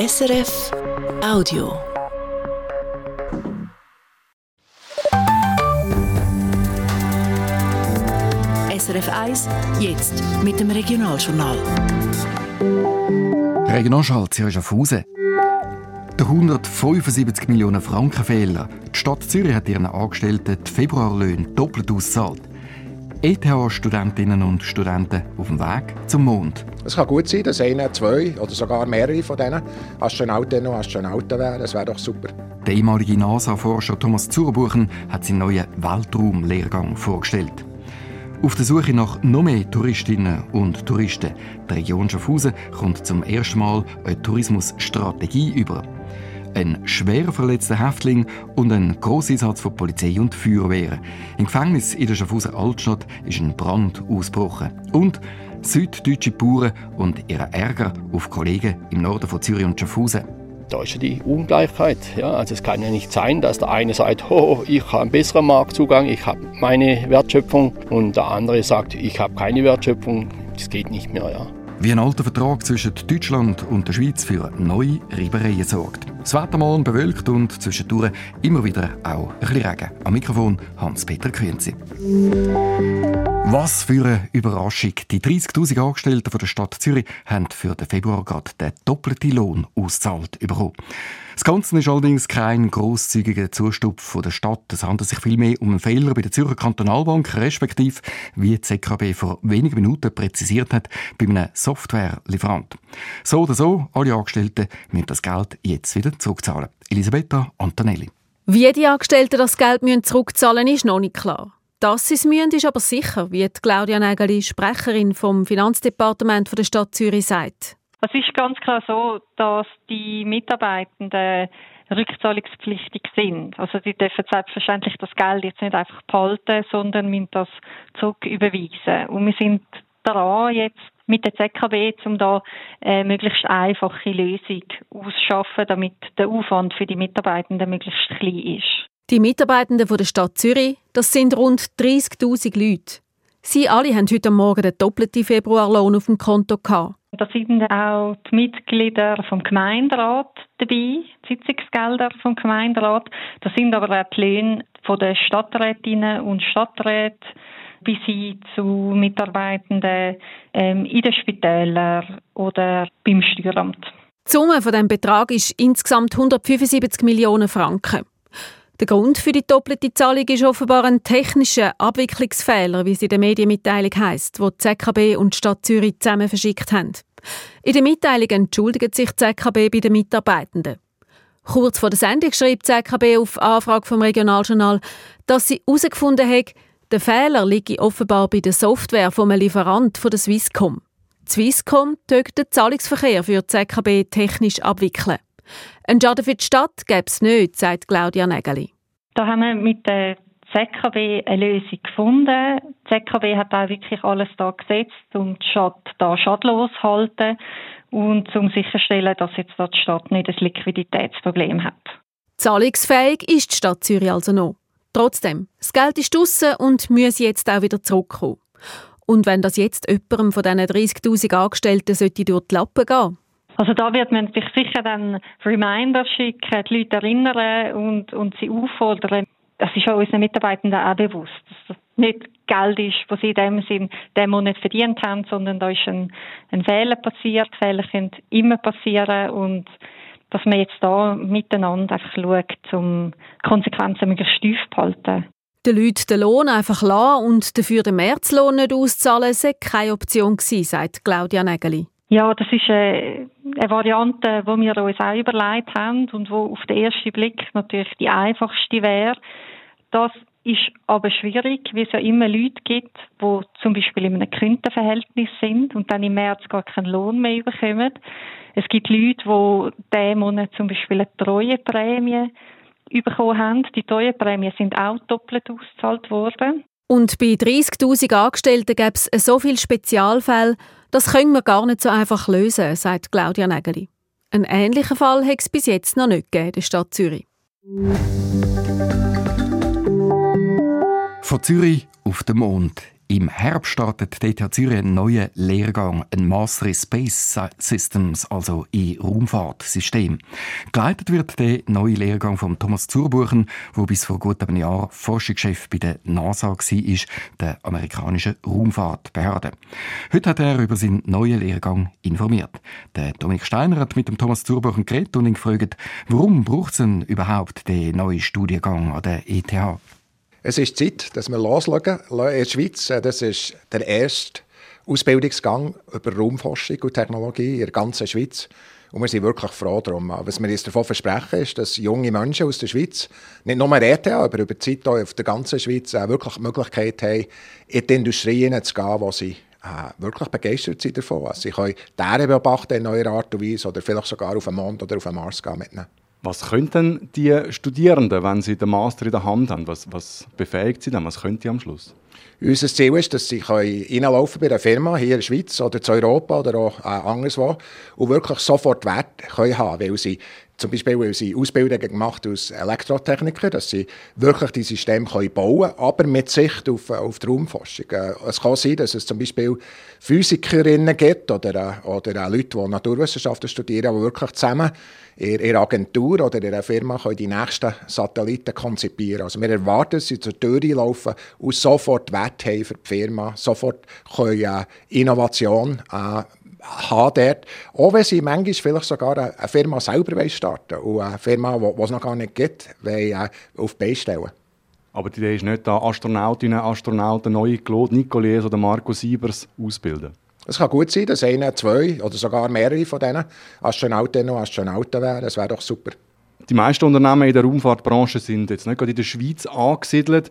SRF Audio. SRF 1, jetzt mit dem Regionaljournal. Regionalschalt, Sie auf Hause. Der 175 Millionen Franken Fehler. Die Stadt Zürich hat ihren Angestellten die Februarlöhne doppelt ausgezahlt. ETH-Studentinnen und Studenten auf dem Weg zum Mond. Es kann gut sein, dass einer, zwei oder sogar mehrere von diesen Astronautinnen und Astronauten wären. Das wäre doch super. Der ehemalige NASA-Forscher Thomas Zurbuchen hat seinen neuen Weltraumlehrgang vorgestellt. Auf der Suche nach noch mehr Touristinnen und Touristen. Die Region Schaffhausen kommt zum ersten Mal eine Tourismusstrategie über. Ein schwer verletzter Häftling und ein Grosseinsatz von Polizei und Feuerwehr. Im Gefängnis in der Schaffhauser Altstadt ist ein Brand ausgebrochen. Und süddeutsche Bauern und ihre Ärger auf Kollegen im Norden von Zürich und Schaffhausen. Da ist ja die Ungleichheit. Ja? Also es kann ja nicht sein, dass der eine sagt, oh, ich habe einen besseren Marktzugang, ich habe meine Wertschöpfung und der andere sagt, ich habe keine Wertschöpfung. Das geht nicht mehr. Ja. Wie ein alter Vertrag zwischen Deutschland und der Schweiz für neue Reibereien sorgt. Das Wetter mal bewölkt und zwischendurch immer wieder auch ein bisschen Regen. Am Mikrofon Hans-Peter Quinzi. Was für eine Überraschung. Die 30.000 Angestellten der Stadt Zürich haben für den Februar gerade den doppelten Lohn ausgezahlt bekommen. Das Ganze ist allerdings kein grosszügiger Zustupf der Stadt. Es handelt sich vielmehr um einen Fehler bei der Zürcher Kantonalbank, respektive, wie die ZKB vor wenigen Minuten präzisiert hat, bei einem Softwarelieferant. So oder so, alle Angestellten müssen das Geld jetzt wieder zurückzahlen. Elisabetta Antonelli. Wie die Angestellten das Geld zurückzahlen müssen, ist noch nicht klar. Dass sie es müssen, ist aber sicher, wie Claudia Nägeli, Sprecherin vom Finanzdepartement der Stadt Zürich, sagt. Es ist ganz klar so, dass die Mitarbeitenden rückzahlungspflichtig sind. Also die dürfen selbstverständlich das Geld jetzt nicht einfach behalten, sondern müssen das zurücküberweisen. Und wir sind daran, jetzt mit der ZKB, um da eine möglichst einfache Lösung auszuschaffen, damit der Aufwand für die Mitarbeitenden möglichst klein ist. Die Mitarbeitenden der Stadt Zürich, das sind rund 30.000 Leute. Sie alle haben heute Morgen den doppelten Februarlohn auf dem Konto gehabt. Da sind auch die Mitglieder vom Gemeinderat dabei, die Sitzungsgelder vom Gemeinderat. Da sind aber auch die Löhne der Stadträtinnen und Stadträte bis hin zu Mitarbeitenden ähm, in den Spitälern oder beim Steueramt. Die Summe von diesem Betrag ist insgesamt 175 Millionen Franken. Der Grund für die doppelte Zahlung ist offenbar ein technischer Abwicklungsfehler, wie es in der Medienmitteilung heisst, wo die ZKB und die Stadt Zürich zusammen verschickt haben. In der Mitteilung entschuldigt sich die ZKB bei den Mitarbeitenden. Kurz vor der Sendung schreibt die ZKB auf Anfrage vom Regionaljournal, dass sie herausgefunden hat, der Fehler liege offenbar bei der Software vom Lieferant von der Swisscom. Die Swisscom tut den Zahlungsverkehr für die ZKB technisch abwickeln. Ein Schaden für die Stadt gäbe es nicht, sagt Claudia Nägeli. Da haben wir mit der ZKB eine Lösung gefunden. Die ZKB hat auch wirklich alles da gesetzt, um die Stadt da schadlos zu halten und um sicherzustellen, dass jetzt die Stadt nicht ein Liquiditätsproblem hat. Zahlungsfähig ist die Stadt Zürich also noch. Trotzdem, das Geld ist draussen und muss jetzt auch wieder zurückkommen. Und wenn das jetzt jemandem von diesen 30.000 Angestellten sollte durch die Lappen gehen also da wird man sich sicher dann Reminder schicken, die Leute erinnern und, und sie auffordern. Das ist auch unseren Mitarbeitenden auch bewusst, dass das nicht Geld ist, was sie in dem Sinn dem Monat verdient haben, sondern da ist ein, ein Fehler passiert. Fehler können immer passieren und dass man jetzt da miteinander einfach schaut, um Konsequenzen möglichst steif zu halten. Den Leuten den Lohn einfach lassen und dafür den Märzlohn nicht auszahlen, sei keine Option gewesen, sagt Claudia Nägeli. Ja, das ist eine, eine Variante, die wir uns auch überlegt haben und wo auf den ersten Blick natürlich die einfachste wäre. Das ist aber schwierig, weil es ja immer Leute gibt, die zum Beispiel in einem Kundenverhältnis sind und dann im März gar keinen Lohn mehr bekommen. Es gibt Leute, die diesen Monat zum Beispiel eine Treueprämie bekommen haben. Die Treueprämien sind auch doppelt ausgezahlt worden. Und bei 30.000 Angestellten gäbe es so viele Spezialfälle, das können wir gar nicht so einfach lösen, sagt Claudia Nägeli. Einen ähnlichen Fall hat es bis jetzt noch nicht gegeben in der Stadt Zürich. Von Zürich auf den Mond. Im Herbst startet die ETH Zürich einen neuen Lehrgang, ein Master in Space Systems, also in Raumfahrtsystem. Geleitet wird der neue Lehrgang von Thomas Zurbuchen, der bis vor gut einem Jahr Forschungschef bei der NASA war, der amerikanischen Raumfahrtbehörde. Heute hat er über seinen neuen Lehrgang informiert. Der Dominik Steiner hat mit dem Thomas Zurbuchen geredet und ihn gefragt, warum braucht es denn überhaupt den neuen Studiengang an der ETH? Es ist Zeit, dass wir losschauen in der Schweiz. Äh, das ist der erste Ausbildungsgang über Raumforschung und Technologie in der ganzen Schweiz. Und wir sind wirklich froh darum. Was wir uns davon versprechen, ist, dass junge Menschen aus der Schweiz, nicht nur in ETH, aber über die Zeit auf der ganzen Schweiz, äh, wirklich die Möglichkeit haben, in die Industrie zu gehen, wo sie äh, wirklich begeistert sind davon. Also sie können Tiere beobachten in neuer Art und Weise oder vielleicht sogar auf den Mond oder auf den Mars gehen mit ihnen. Was können denn die Studierenden, wenn sie den Master in der Hand haben, was, was befähigt sie dann? Was können die am Schluss? Unser Ziel ist, dass sie reinlaufen bei einer Firma hier in der Schweiz oder in Europa oder auch äh, anderswo und wirklich sofort Wert können haben, weil sie zum Beispiel, weil sie Ausbildungen gemacht als Elektrotechniker, dass sie wirklich die Systeme bauen können, aber mit Sicht auf, auf die Raumforschung. Äh, es kann sein, dass es zum Beispiel Physikerinnen gibt oder, äh, oder Leute, die Naturwissenschaften studieren, die wirklich zusammen in ihrer Agentur oder ihrer Firma die nächsten Satelliten konzipieren. Also wir erwarten, dass sie zur Tür laufen und sofort Wert haben für die Firma, sofort können, äh, Innovation äh, haben dort. Auch wenn sie manchmal vielleicht sogar eine Firma selber starten und eine Firma, die es noch gar nicht gibt, wollen, auf die Beine stellen. Aber die Idee ist nicht, da Astronautinnen Astronauten, neue Claude Nicolais oder Marco Siebers ausbilden. Es kann gut sein, dass einer, zwei oder sogar mehrere von denen Astronautinnen und Astronauten wären. Das wäre doch super. Die meisten Unternehmen in der Raumfahrtbranche sind jetzt nicht gerade in der Schweiz angesiedelt.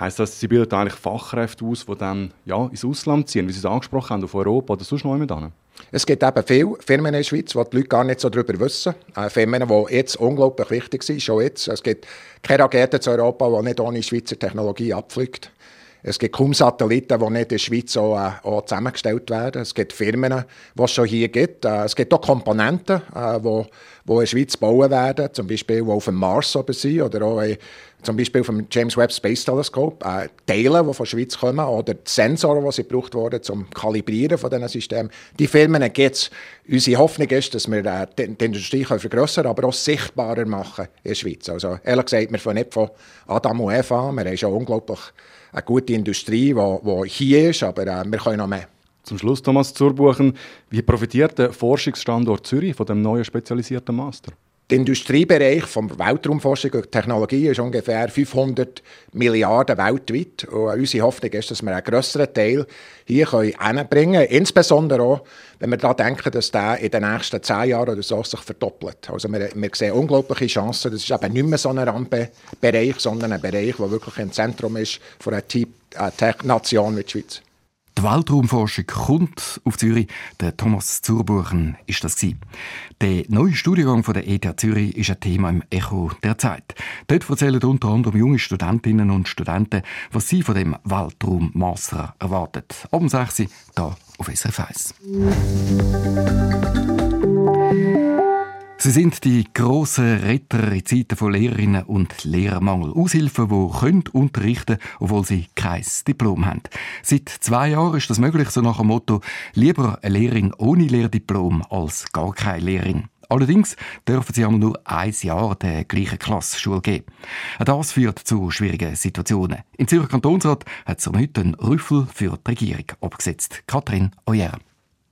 Heißt das, Sie bilden eigentlich Fachkräfte aus, die dann ja, ins Ausland ziehen, wie Sie es angesprochen haben, auf Europa oder sonst noch jemand Es gibt eben viele Firmen in der Schweiz, wo die Leute gar nicht so darüber wissen. Äh, Firmen, die jetzt unglaublich wichtig sind, schon jetzt. Es gibt keine Rakete zu Europa, die nicht ohne Schweizer Technologie abfliegt. Es gibt kaum Satelliten, die nicht in der Schweiz auch, äh, auch zusammengestellt werden. Es gibt Firmen, die es schon hier gibt. Äh, es gibt auch Komponenten, äh, die, die in der Schweiz bauen werden, zum Beispiel die auf dem Mars oben sind oder auch zum Beispiel vom James Webb Space Telescope, äh, Teile, die von der Schweiz kommen, oder die Sensoren, die sie gebraucht wurden zum Kalibrieren von diesen Systemen. Die Firmen gibt es. Unsere Hoffnung ist, dass wir äh, die, die, Industrie vergrößern aber auch sichtbarer machen in der Schweiz. Also ehrlich gesagt, wir fangen nicht von Adam und Eva an. Wir haben schon unglaublich eine gute Industrie, die hier ist, aber äh, wir können noch mehr. Zum Schluss, Thomas Zurbuchen, wie profitiert der Forschungsstandort Zürich von dem neuen spezialisierten Master? Der Industriebereich von Weltraumforschung und Technologie ist ungefähr 500 Milliarden weltweit. Und unsere Hoffnung ist, dass wir einen grösseren Teil hier hinbringen können. Insbesondere auch, wenn wir daran denken, dass der in den nächsten zehn Jahren oder so sich verdoppelt. Also wir, wir sehen unglaubliche Chancen. Das ist eben nicht mehr so ein Randbereich, sondern ein Bereich, der wirklich ein Zentrum ist von einer Tech-Nation wie die Schweiz. Die Weltraumforschung kommt auf Zürich. Der Thomas Zurbuchen ist das gewesen. Der neue Studiengang von der ETH Zürich ist ein Thema im Echo der Zeit. Dort erzählen unter anderem junge Studentinnen und Studenten, was sie von dem Weltraummaster erwartet. Abend um 6 Uhr, hier auf SRF 1. Sie sind die grossen Retter in Zeiten von Lehrerinnen und Lehrermangel. Aushilfen, die können unterrichten obwohl sie kein Diplom haben. Seit zwei Jahren ist das möglich, so nach dem Motto «Lieber eine Lehrerin ohne Lehrdiplom als gar keine Lehrerin». Allerdings dürfen sie einmal nur ein Jahr der gleichen Klasse geben. Das führt zu schwierigen Situationen. Im Zürcher Kantonsrat hat es heute einen Rüffel für die Regierung abgesetzt. Katrin Oyer.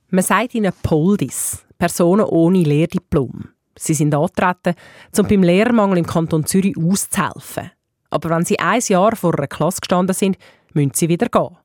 Man sagt ihnen Poldis, Personen ohne Lehrdiplom. Sie sind angetreten, um beim Lehrermangel im Kanton Zürich auszuhelfen. Aber wenn sie ein Jahr vor einer Klasse gestanden sind, müssen sie wieder gehen.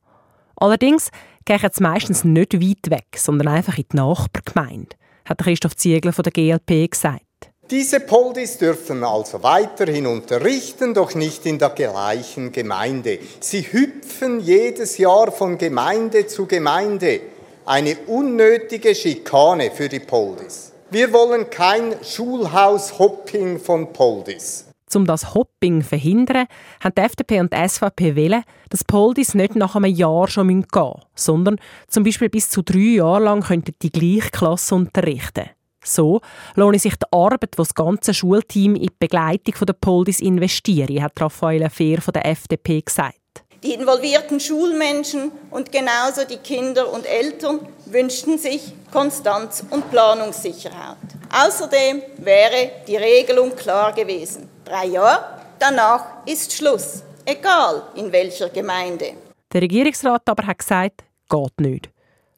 Allerdings gehen sie meistens nicht weit weg, sondern einfach in die Nachbargemeinde, hat Christoph Ziegler von der GLP gesagt. Diese Poldis dürfen also weiterhin unterrichten, doch nicht in der gleichen Gemeinde. Sie hüpfen jedes Jahr von Gemeinde zu Gemeinde. Eine unnötige Schikane für die Poldis. Wir wollen kein Schulhaus-Hopping von Poldis. Um das Hopping zu verhindern, haben die FDP und die SVP wollen, dass Poldis nicht nach einem Jahr schon gehen müssen, sondern zum Beispiel bis zu drei Jahre lang könnten die gleiche Klasse unterrichten. So lohne sich die Arbeit, die das ganze Schulteam in die Begleitung der Poldis investiert, hat Raphael Fehr von der FDP gesagt. Die involvierten Schulmenschen und genauso die Kinder und Eltern wünschten sich Konstanz und Planungssicherheit. Außerdem wäre die Regelung klar gewesen. Drei Jahre, danach ist Schluss, egal in welcher Gemeinde. Der Regierungsrat aber hat gesagt, geht nicht.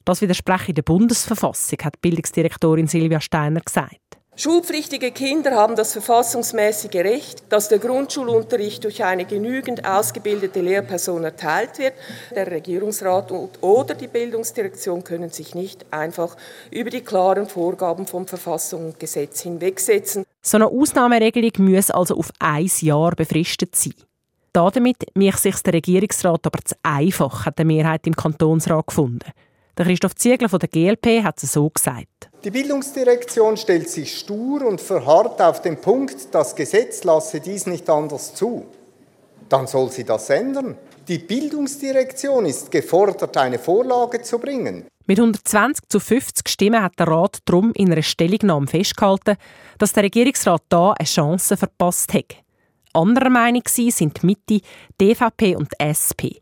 Das widerspreche der Bundesverfassung, hat Bildungsdirektorin Silvia Steiner gesagt. Schulpflichtige Kinder haben das verfassungsmäßige Recht, dass der Grundschulunterricht durch eine genügend ausgebildete Lehrperson erteilt wird. Der Regierungsrat oder die Bildungsdirektion können sich nicht einfach über die klaren Vorgaben von Verfassung und Gesetz hinwegsetzen. So eine Ausnahmeregelung muss also auf ein Jahr befristet sein. Damit mich sich der Regierungsrat aber zu einfach, hat die Mehrheit im Kantonsrat gefunden. Der Christoph Ziegler von der GLP hat es so gesagt. Die Bildungsdirektion stellt sich stur und verharrt auf den Punkt, das Gesetz lasse dies nicht anders zu. Dann soll sie das ändern. Die Bildungsdirektion ist gefordert, eine Vorlage zu bringen. Mit 120 zu 50 Stimmen hat der Rat darum in einer Stellungnahme festgehalten, dass der Regierungsrat da eine Chance verpasst hat. Anderer Meinung sind die Mitte, DVP und SP.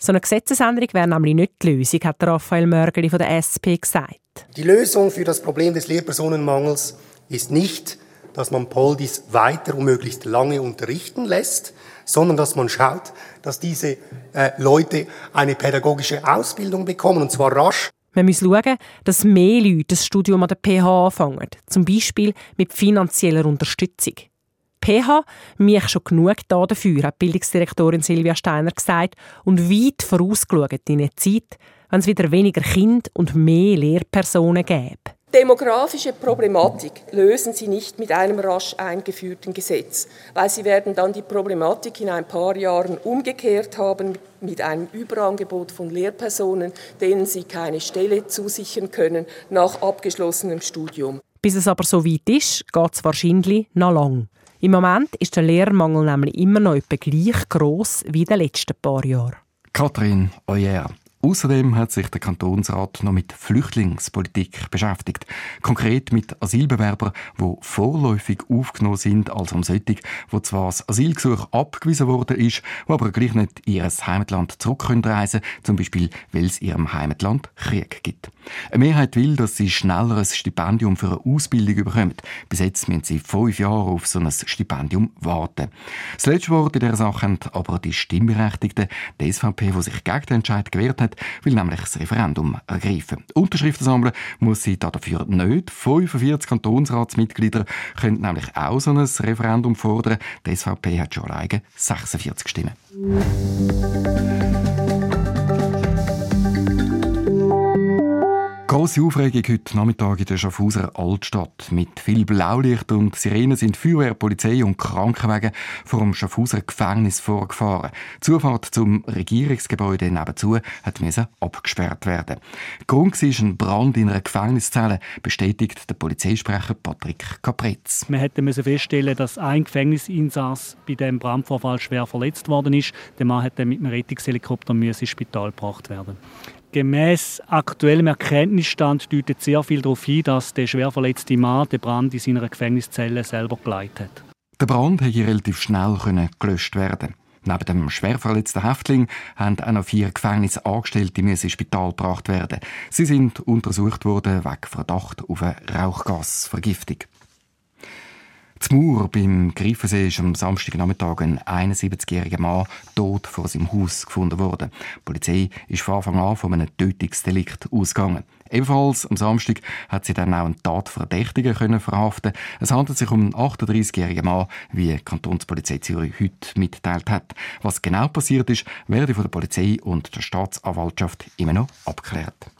So eine Gesetzesänderung wäre nämlich nicht die Lösung, hat Raphael Mörgeli von der SP gesagt. Die Lösung für das Problem des Lehrpersonenmangels ist nicht, dass man Poldis weiter und möglichst lange unterrichten lässt, sondern dass man schaut, dass diese äh, Leute eine pädagogische Ausbildung bekommen, und zwar rasch. Man muss schauen, dass mehr Leute das Studium an der PH anfangen, zum Beispiel mit finanzieller Unterstützung. PH mich schon genug da dafür, hat Bildungsdirektorin Silvia Steiner gesagt und weit vorausgeschaut in eine Zeit, wenn es wieder weniger Kind und mehr Lehrpersonen gäbe. Demografische Problematik lösen Sie nicht mit einem rasch eingeführten Gesetz, weil Sie werden dann die Problematik in ein paar Jahren umgekehrt haben mit einem Überangebot von Lehrpersonen, denen Sie keine Stelle zusichern können nach abgeschlossenem Studium. Bis es aber so weit ist, geht es wahrscheinlich noch lang. Im Moment ist der Lehrmangel nämlich immer noch etwa gleich gross wie in den letzten paar Jahren. Katrin Oyer. Außerdem hat sich der Kantonsrat noch mit Flüchtlingspolitik beschäftigt. Konkret mit Asylbewerbern, die vorläufig aufgenommen sind, also um solche, wo zwar das Asylgesuch abgewiesen worden ist, die aber gleich nicht in ihr Heimatland zurück können zum Beispiel, weil es ihrem Heimatland Krieg gibt. Eine Mehrheit will, dass sie schneller ein Stipendium für eine Ausbildung bekommen. Bis jetzt müssen sie fünf Jahre auf so ein Stipendium warten. Das letzte Wort in dieser Sache haben aber die Stimmberechtigten, die SVP, die sich gegen den Entscheid gewehrt hat, will nämlich das Referendum ergreifen. Unterschriften sammeln muss sie dafür nicht. 45 Kantonsratsmitglieder können nämlich auch so ein Referendum fordern. Die SVP hat schon alleine 46 Stimmen. Grosse Aufregung heute Nachmittag in der Schaffhauser Altstadt. Mit viel Blaulicht und Sirenen sind Feuerwehr, Polizei und Krankenwagen vor dem Schaffhauser Gefängnis vorgefahren. Die Zufahrt zum Regierungsgebäude nebenzu hat abgesperrt werden. Grund war ein Brand in einer Gefängniszelle, bestätigt der Polizeisprecher Patrick Capretz. Wir hätten feststellen, dass ein Gefängnisinsass bei dem Brandvorfall schwer verletzt worden ist. Der Mann hätte mit einem Rettungshelikopter ins Spital gebracht werden. Gemäß aktuellem Erkenntnisstand deutet sehr viel darauf hin, dass der schwer verletzte Mann den Brand in seiner Gefängniszelle selber geleitet hat. Der Brand konnte relativ schnell gelöscht werden. Neben dem schwer verletzten Häftling haben auch noch vier Gefängnisangestellte ins Spital gebracht werden. Sie sind untersucht worden wegen Verdacht auf eine Rauchgasvergiftung. Zum Mauer beim Greifensee ist am Samstagnachmittag ein 71-jähriger Mann tot vor seinem Haus gefunden worden. Die Polizei ist von Anfang an von einem Tötungsdelikt ausgegangen. Ebenfalls am Samstag hat sie dann auch einen Tatverdächtigen können verhaften. Es handelt sich um einen 38-jährigen Mann, wie die Kantonspolizei Zürich heute mitteilt hat. Was genau passiert ist, werde von der Polizei und der Staatsanwaltschaft immer noch abgeklärt.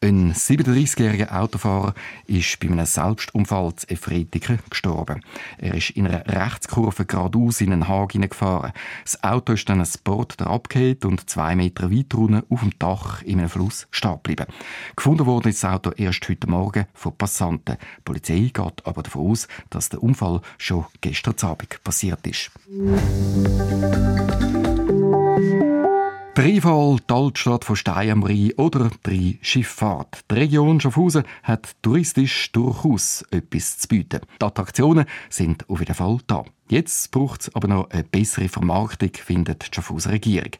Ein 37-jähriger Autofahrer ist bei einem Selbstunfall zu Efretiken gestorben. Er ist in einer Rechtskurve geradeaus in einen Hag hineingefahren. Das Auto ist dann ein Boot abgehängt und zwei Meter weit runter auf dem Dach in einem Fluss stehen geblieben. Gefunden wurde das Auto erst heute Morgen von Passanten. Die Polizei geht aber davon aus, dass der Unfall schon gestern Abend passiert ist. Rheinfall, die Altstadt von Stein am Rhein oder die Schifffahrt. Die Region Schaffhausen hat touristisch durchaus etwas zu bieten. Die Attraktionen sind auf jeden Fall da. Jetzt braucht es aber noch eine bessere Vermarktung, findet die Schaffhauser Regierung.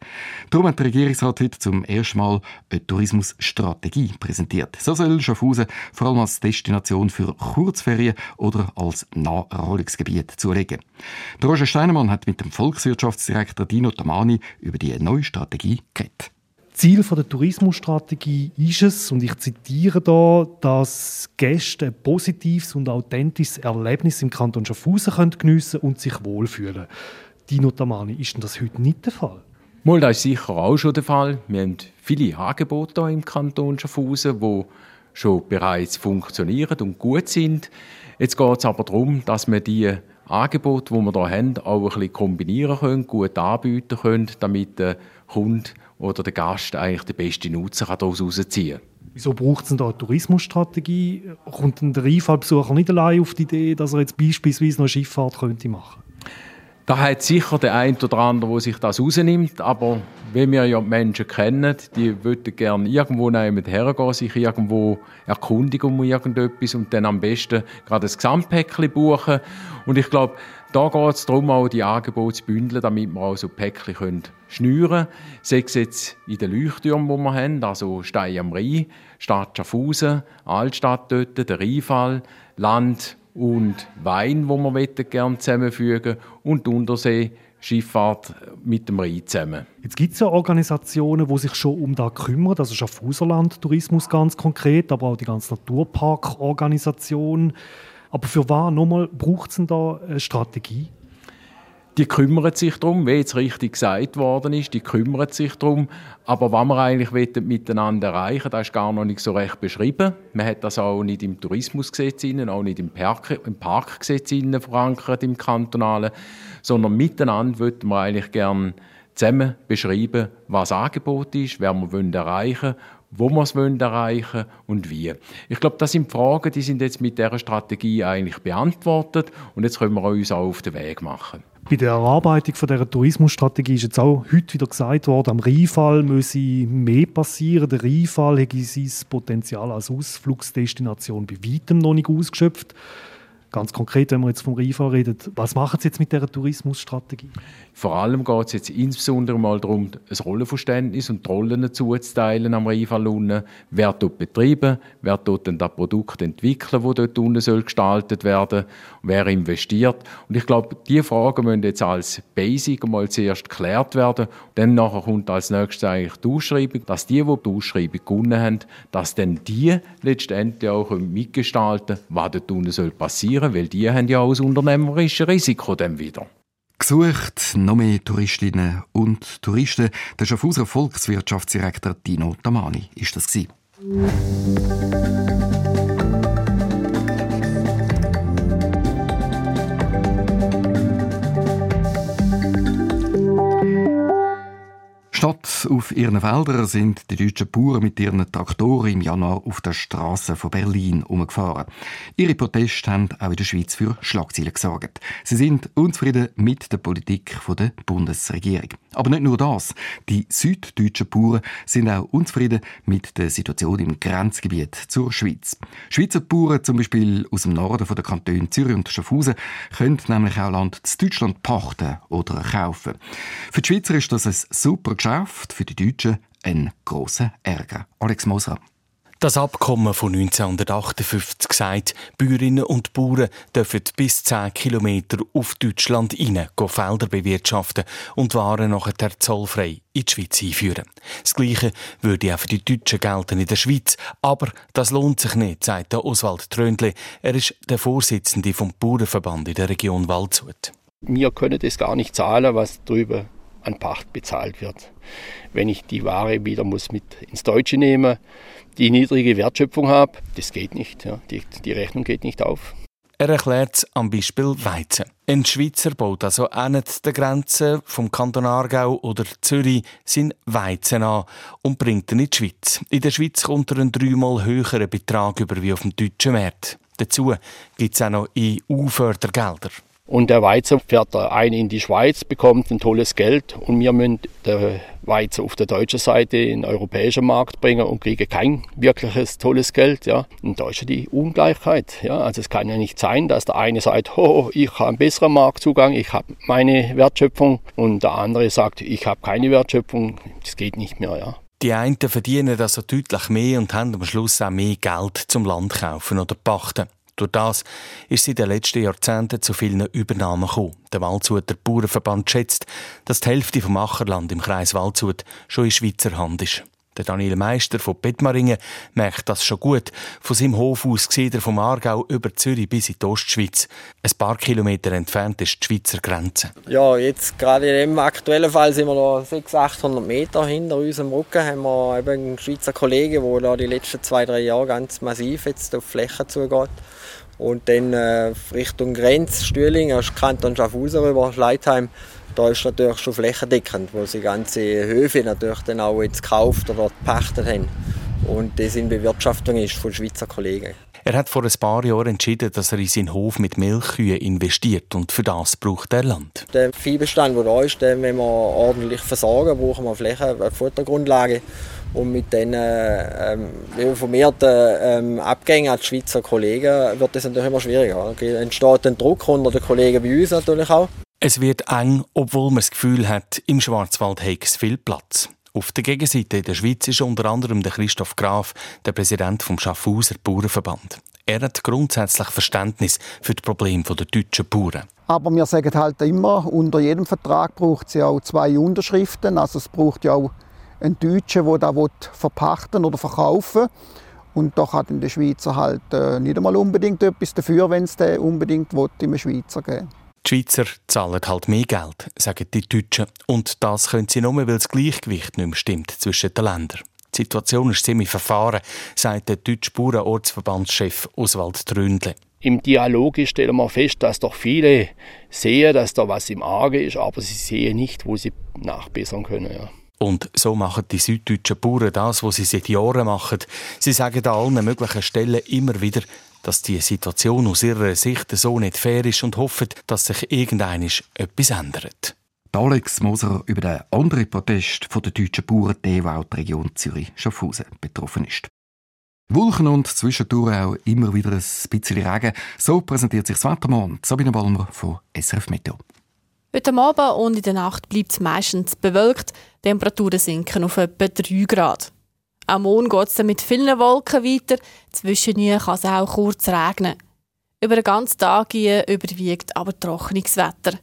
Darum hat der Regierungsrat heute zum ersten Mal eine Tourismusstrategie präsentiert. So soll Schaffhausen vor allem als Destination für Kurzferien oder als Naherholungsgebiet zulegen. Der Roger Steinemann hat mit dem Volkswirtschaftsdirektor Dino Tamani über die neue Strategie geredet. Ziel der Tourismusstrategie ist es, und ich zitiere da, dass Gäste ein positives und authentisches Erlebnis im Kanton Schaffhausen können geniessen und sich wohlfühlen. Dino Tamani, ist denn das heute nicht der Fall? Mal, das ist sicher auch schon der Fall. Wir haben viele Angebote hier im Kanton Schaffhausen, die schon bereits funktionieren und gut sind. Jetzt geht es aber darum, dass wir die Angebote, die wir hier haben, auch ein bisschen kombinieren können, gut anbieten können, damit der Kunde oder der Gast eigentlich den besten Nutzen daraus herausziehen kann. Wieso braucht es denn da eine Tourismusstrategie? Kommt denn der Einfallbesucher nicht allein auf die Idee, dass er jetzt beispielsweise noch Schifffahrt könnte machen da hat sicher der ein oder andere, der sich das rausnimmt, aber wie wir ja die Menschen kennen, die würden gerne irgendwo hergehen, sich irgendwo erkundigen um irgendetwas und dann am besten gerade das Gesamtpäckchen buchen. Und ich glaube, da geht es darum, auch die Angebote zu bündeln, damit wir auch so Päckchen können schnüren können. Sei es jetzt in den Leuchttürmen, die wir haben, also Stein am Rhein, Stadt Schaffhausen, Altstadt dort, der Rheinfall, Land und Wein, wo wir gerne zusammenfügen und Untersee Schifffahrt mit dem Rhein zusammen. Jetzt gibt es ja Organisationen, die sich schon um das kümmern. Das ist Schaffhauserland Tourismus ganz konkret, aber auch die ganze Naturparkorganisation. Aber für was nochmal braucht es denn da eine Strategie? Die kümmern sich darum, wie jetzt richtig gesagt worden ist, die kümmern sich darum. Aber was wir eigentlich miteinander erreichen das ist gar noch nicht so recht beschrieben. Man hat das auch nicht im Tourismusgesetz, auch nicht im, Park, im Parkgesetz verankert, im kantonalen, sondern miteinander würden wir eigentlich gerne zusammen beschreiben, was Angebot ist, wer wir erreichen wollen wo wir es erreichen wollen und wie. Ich glaube, das sind Fragen, die sind jetzt mit dieser Strategie eigentlich beantwortet und jetzt können wir uns auch auf den Weg machen. Bei der Erarbeitung von dieser Tourismusstrategie ist jetzt auch heute wieder gesagt worden, am Rheinfall müsse mehr passieren. Der Rheinfall hätte sein Potenzial als Ausflugsdestination bei weitem noch nicht ausgeschöpft. Ganz konkret, wenn wir jetzt vom Rheinfall reden, was machen Sie jetzt mit dieser Tourismusstrategie? Vor allem geht es jetzt insbesondere mal darum, ein Rollenverständnis und die Rollen zuzuteilen am Rheinfall unten. Wer dort betreiben, wer dort dann das Produkt entwickeln, das dort unten soll gestaltet werden, wer investiert. Und ich glaube, diese Fragen müssen jetzt als Basic mal zuerst geklärt werden. Dann nachher kommt als nächstes eigentlich die Ausschreibung, dass die, die die Ausschreibung gewonnen haben, dass dann die letztendlich auch mitgestalten können, was dort unten soll passieren reduzieren, weil die haben ja auch das unternehmerische Risiko dann wieder. Gesucht noch mehr Touristinnen und Touristen. Der Schaffhauser Volkswirtschaftsdirektor Dino Tamani ist das gewesen. Statt auf ihren Feldern sind die deutschen Bauern mit ihren Traktoren im Januar auf der Straße von Berlin umgefahren. Ihre Proteste haben auch in der Schweiz für Schlagzeilen gesorgt. Sie sind unzufrieden mit der Politik der Bundesregierung. Aber nicht nur das. Die süddeutschen Bauern sind auch unzufrieden mit der Situation im Grenzgebiet zur Schweiz. Schweizer Bauern, zum Beispiel aus dem Norden der Kantone Zürich und Schaffhausen, können nämlich auch Land in Deutschland pachten oder kaufen. Für die Schweizer ist das ein super Geschäft Geschäft für die Deutschen ein großer Ärger. Alex Moser. Das Abkommen von 1958 sagt, Bäuerinnen und Bauern dürfen bis 10 Kilometer auf Deutschland hinein Felder bewirtschaften und Waren nachher zollfrei in die Schweiz einführen. Das Gleiche würde auch für die Deutschen gelten in der Schweiz. Aber das lohnt sich nicht, sagt der Oswald Tröndle. Er ist der Vorsitzende vom Bauernverband in der Region Waldshut. Wir können das gar nicht zahlen, was drüber an Pacht bezahlt wird. Wenn ich die Ware wieder muss mit ins Deutsche nehmen, die niedrige Wertschöpfung habe, das geht nicht. Ja. Die, die Rechnung geht nicht auf. Er erklärt es am Beispiel Weizen. Ein Schweizer baut also nicht der Grenze vom Kanton Aargau oder Zürich sein Weizen an und bringt ihn in die Schweiz. In der Schweiz kommt er einen dreimal höheren Betrag über wie auf dem deutschen Markt. Dazu gibt es auch noch EU-Fördergelder. Und der Weizen fährt ein in die Schweiz, bekommt ein tolles Geld und wir müssen den Weizen auf der deutschen Seite in den europäischen Markt bringen und kriegen kein wirkliches tolles Geld. Ja. Und da ist die Ungleichheit. Ja. Also es kann ja nicht sein, dass der eine sagt, oh, ich habe einen besseren Marktzugang, ich habe meine Wertschöpfung und der andere sagt, ich habe keine Wertschöpfung. Das geht nicht mehr. Ja. Die einen verdienen also deutlich mehr und haben am Schluss auch mehr Geld zum Land kaufen oder pachten. Durch das ist es in den letzten Jahrzehnten zu vielen Übernahmen gekommen. Der Waldsuter Bauernverband schätzt, dass die Hälfte vom Ackerland im Kreis Waldshut schon in Schweizer Hand ist. Der Daniel Meister von Bettmaringen merkt das schon gut. Von seinem Hof aus sieht er vom Aargau über Zürich bis in die Ostschweiz. Ein paar Kilometer entfernt ist die Schweizer Grenze. Ja, jetzt gerade in dem aktuellen Fall sind wir noch 600, 800 Meter hinter unserem Rücken. Haben wir eben einen Schweizer Kollegen, der da die letzten zwei, drei Jahre ganz massiv jetzt auf Flächen zugeht. Und dann äh, Richtung Grenz, Stühling, Kanton Schaffhausen rüber, Schleitheim, da ist natürlich schon flächendeckend, wo sie ganze Höfe natürlich dann auch jetzt gekauft oder gepachtet haben. Und das in Bewirtschaftung ist von Schweizer Kollegen. Er hat vor ein paar Jahren entschieden, dass er in seinen Hof mit Milchkühen investiert und für das braucht er Land. Der Viehbestand, der da ist, den, wenn wir ordentlich versorgen, brauchen wir Fläche, eine Futtergrundlage. Und mit den ähm, informierten ähm, Abgängen an die Schweizer Kollegen wird das natürlich immer schwieriger. Es entsteht ein Druck unter den Kollegen bei uns natürlich auch. Es wird eng, obwohl man das Gefühl hat, im Schwarzwald hätte es viel Platz. Auf der Gegenseite in der Schweiz ist unter anderem der Christoph Graf, der Präsident vom Schaffhauser Bauernverband. Er hat grundsätzlich Verständnis für die Probleme der deutschen Bauern. Aber wir sagen halt immer, unter jedem Vertrag braucht es ja auch zwei Unterschriften. Also es braucht ja auch einen Deutschen, der da verpachten oder verkaufen will. Und da hat in der Schweizer halt äh, nicht einmal unbedingt etwas dafür, wenn es den unbedingt will, im Schweizer geben die Schweizer zahlen halt mehr Geld, sagen die Deutschen. Und das können sie nur, weil das Gleichgewicht nicht mehr stimmt zwischen den Ländern. Die Situation ist ziemlich verfahren, sagt der deutsche Bauernortsverbandschef Oswald Tründle. Im Dialog stellen wir fest, dass doch viele sehen, dass da was im Arge ist, aber sie sehen nicht, wo sie nachbessern können. Ja. Und so machen die süddeutschen Bauern das, was sie seit Jahren machen. Sie sagen an allen möglichen Stellen immer wieder, dass die Situation aus ihrer Sicht so nicht fair ist und hoffen, dass sich irgendeinisch etwas ändert. Alex Moser über den anderen Protest der deutschen Bauern, der auch die Region Zürich-Schaffhausen betroffen ist. Wolken und zwischendurch auch immer wieder ein bisschen Regen. So präsentiert sich das Wettermann Sabine Balmer von SRF Meteo. Heute Abend und in der Nacht bleibt es meistens bewölkt. Die Temperaturen sinken auf etwa 3 Grad. Am Morgen geht es mit vielen Wolken weiter. Zwischendurch kann es auch kurz regnen. Über den ganzen Tag überwiegt aber trockenes Wetter.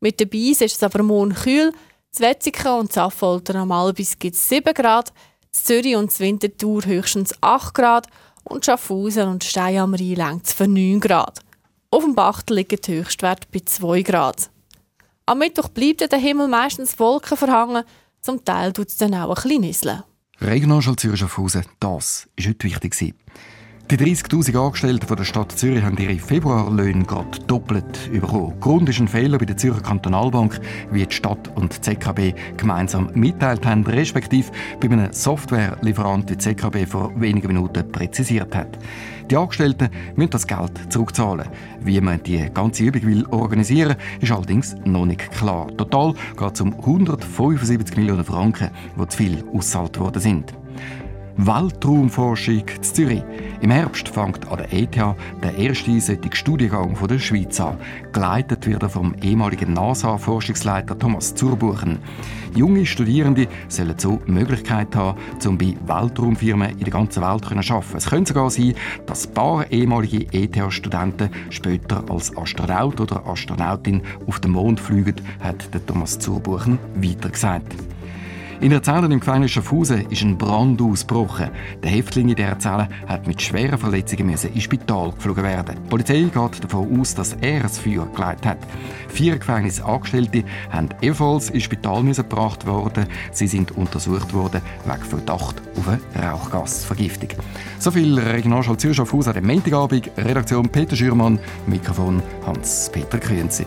Mit der Beis ist es aber morgen kühl. Das Wetzikon und Affolter am Albis gibt es 7 Grad, Zürich und Winterthur höchstens 8 Grad und Schaffhausen und Stein am Rhein längt für 9 Grad. Auf dem Bachtel liegt der Höchstwert bei 2 Grad. Am Mittwoch bleibt der Himmel meistens Wolken verhangen, zum Teil tut es dann auch ein bisschen. Regionalschule Zürich Schaffhausen, das war heute wichtig. Die 30.000 Angestellten der Stadt Zürich haben ihre Februarlöhne gerade doppelt bekommen. Grund ist ein Fehler bei der Zürcher Kantonalbank, wie die Stadt und die ZKB gemeinsam mitteilt haben, respektive bei einem Softwarelieferant, wie die ZKB vor wenigen Minuten präzisiert hat. Die Angestellten müssen das Geld zurückzahlen. Wie man die ganze Übung will organisieren ist allerdings noch nicht klar. Total geht es um 175 Millionen Franken, die zu viel auszahlt worden sind. Weltraumforschung in Zürich. Im Herbst fängt an der ETH der erste einseitige Studiengang der Schweiz an. Geleitet wird er vom ehemaligen NASA-Forschungsleiter Thomas Zurbuchen. Junge Studierende sollen so die Möglichkeit haben, um bei Weltraumfirmen in der ganzen Welt zu arbeiten. Es könnte sogar sein, dass ein paar ehemalige ETH-Studenten später als Astronaut oder Astronautin auf den Mond fliegen, hat Thomas Zurbuchen weiter gesagt. In der Zelle im Gefängnis Schaffhausen ist ein Brand ausgebrochen. Der Häftling in dieser Zelle hat mit schweren Verletzungen ins Spital geflogen werden. Die Polizei geht davon aus, dass er das Feuer geleitet hat. Vier Gefängnisangestellte haben ebenfalls ins Spital gebracht worden. Sie sind untersucht worden wegen Verdacht auf eine Rauchgasvergiftung. So viel Regionalschau Zürich Schaffhausen am Montagabend. Redaktion Peter Schürmann, Mikrofon Hans-Peter Künzi.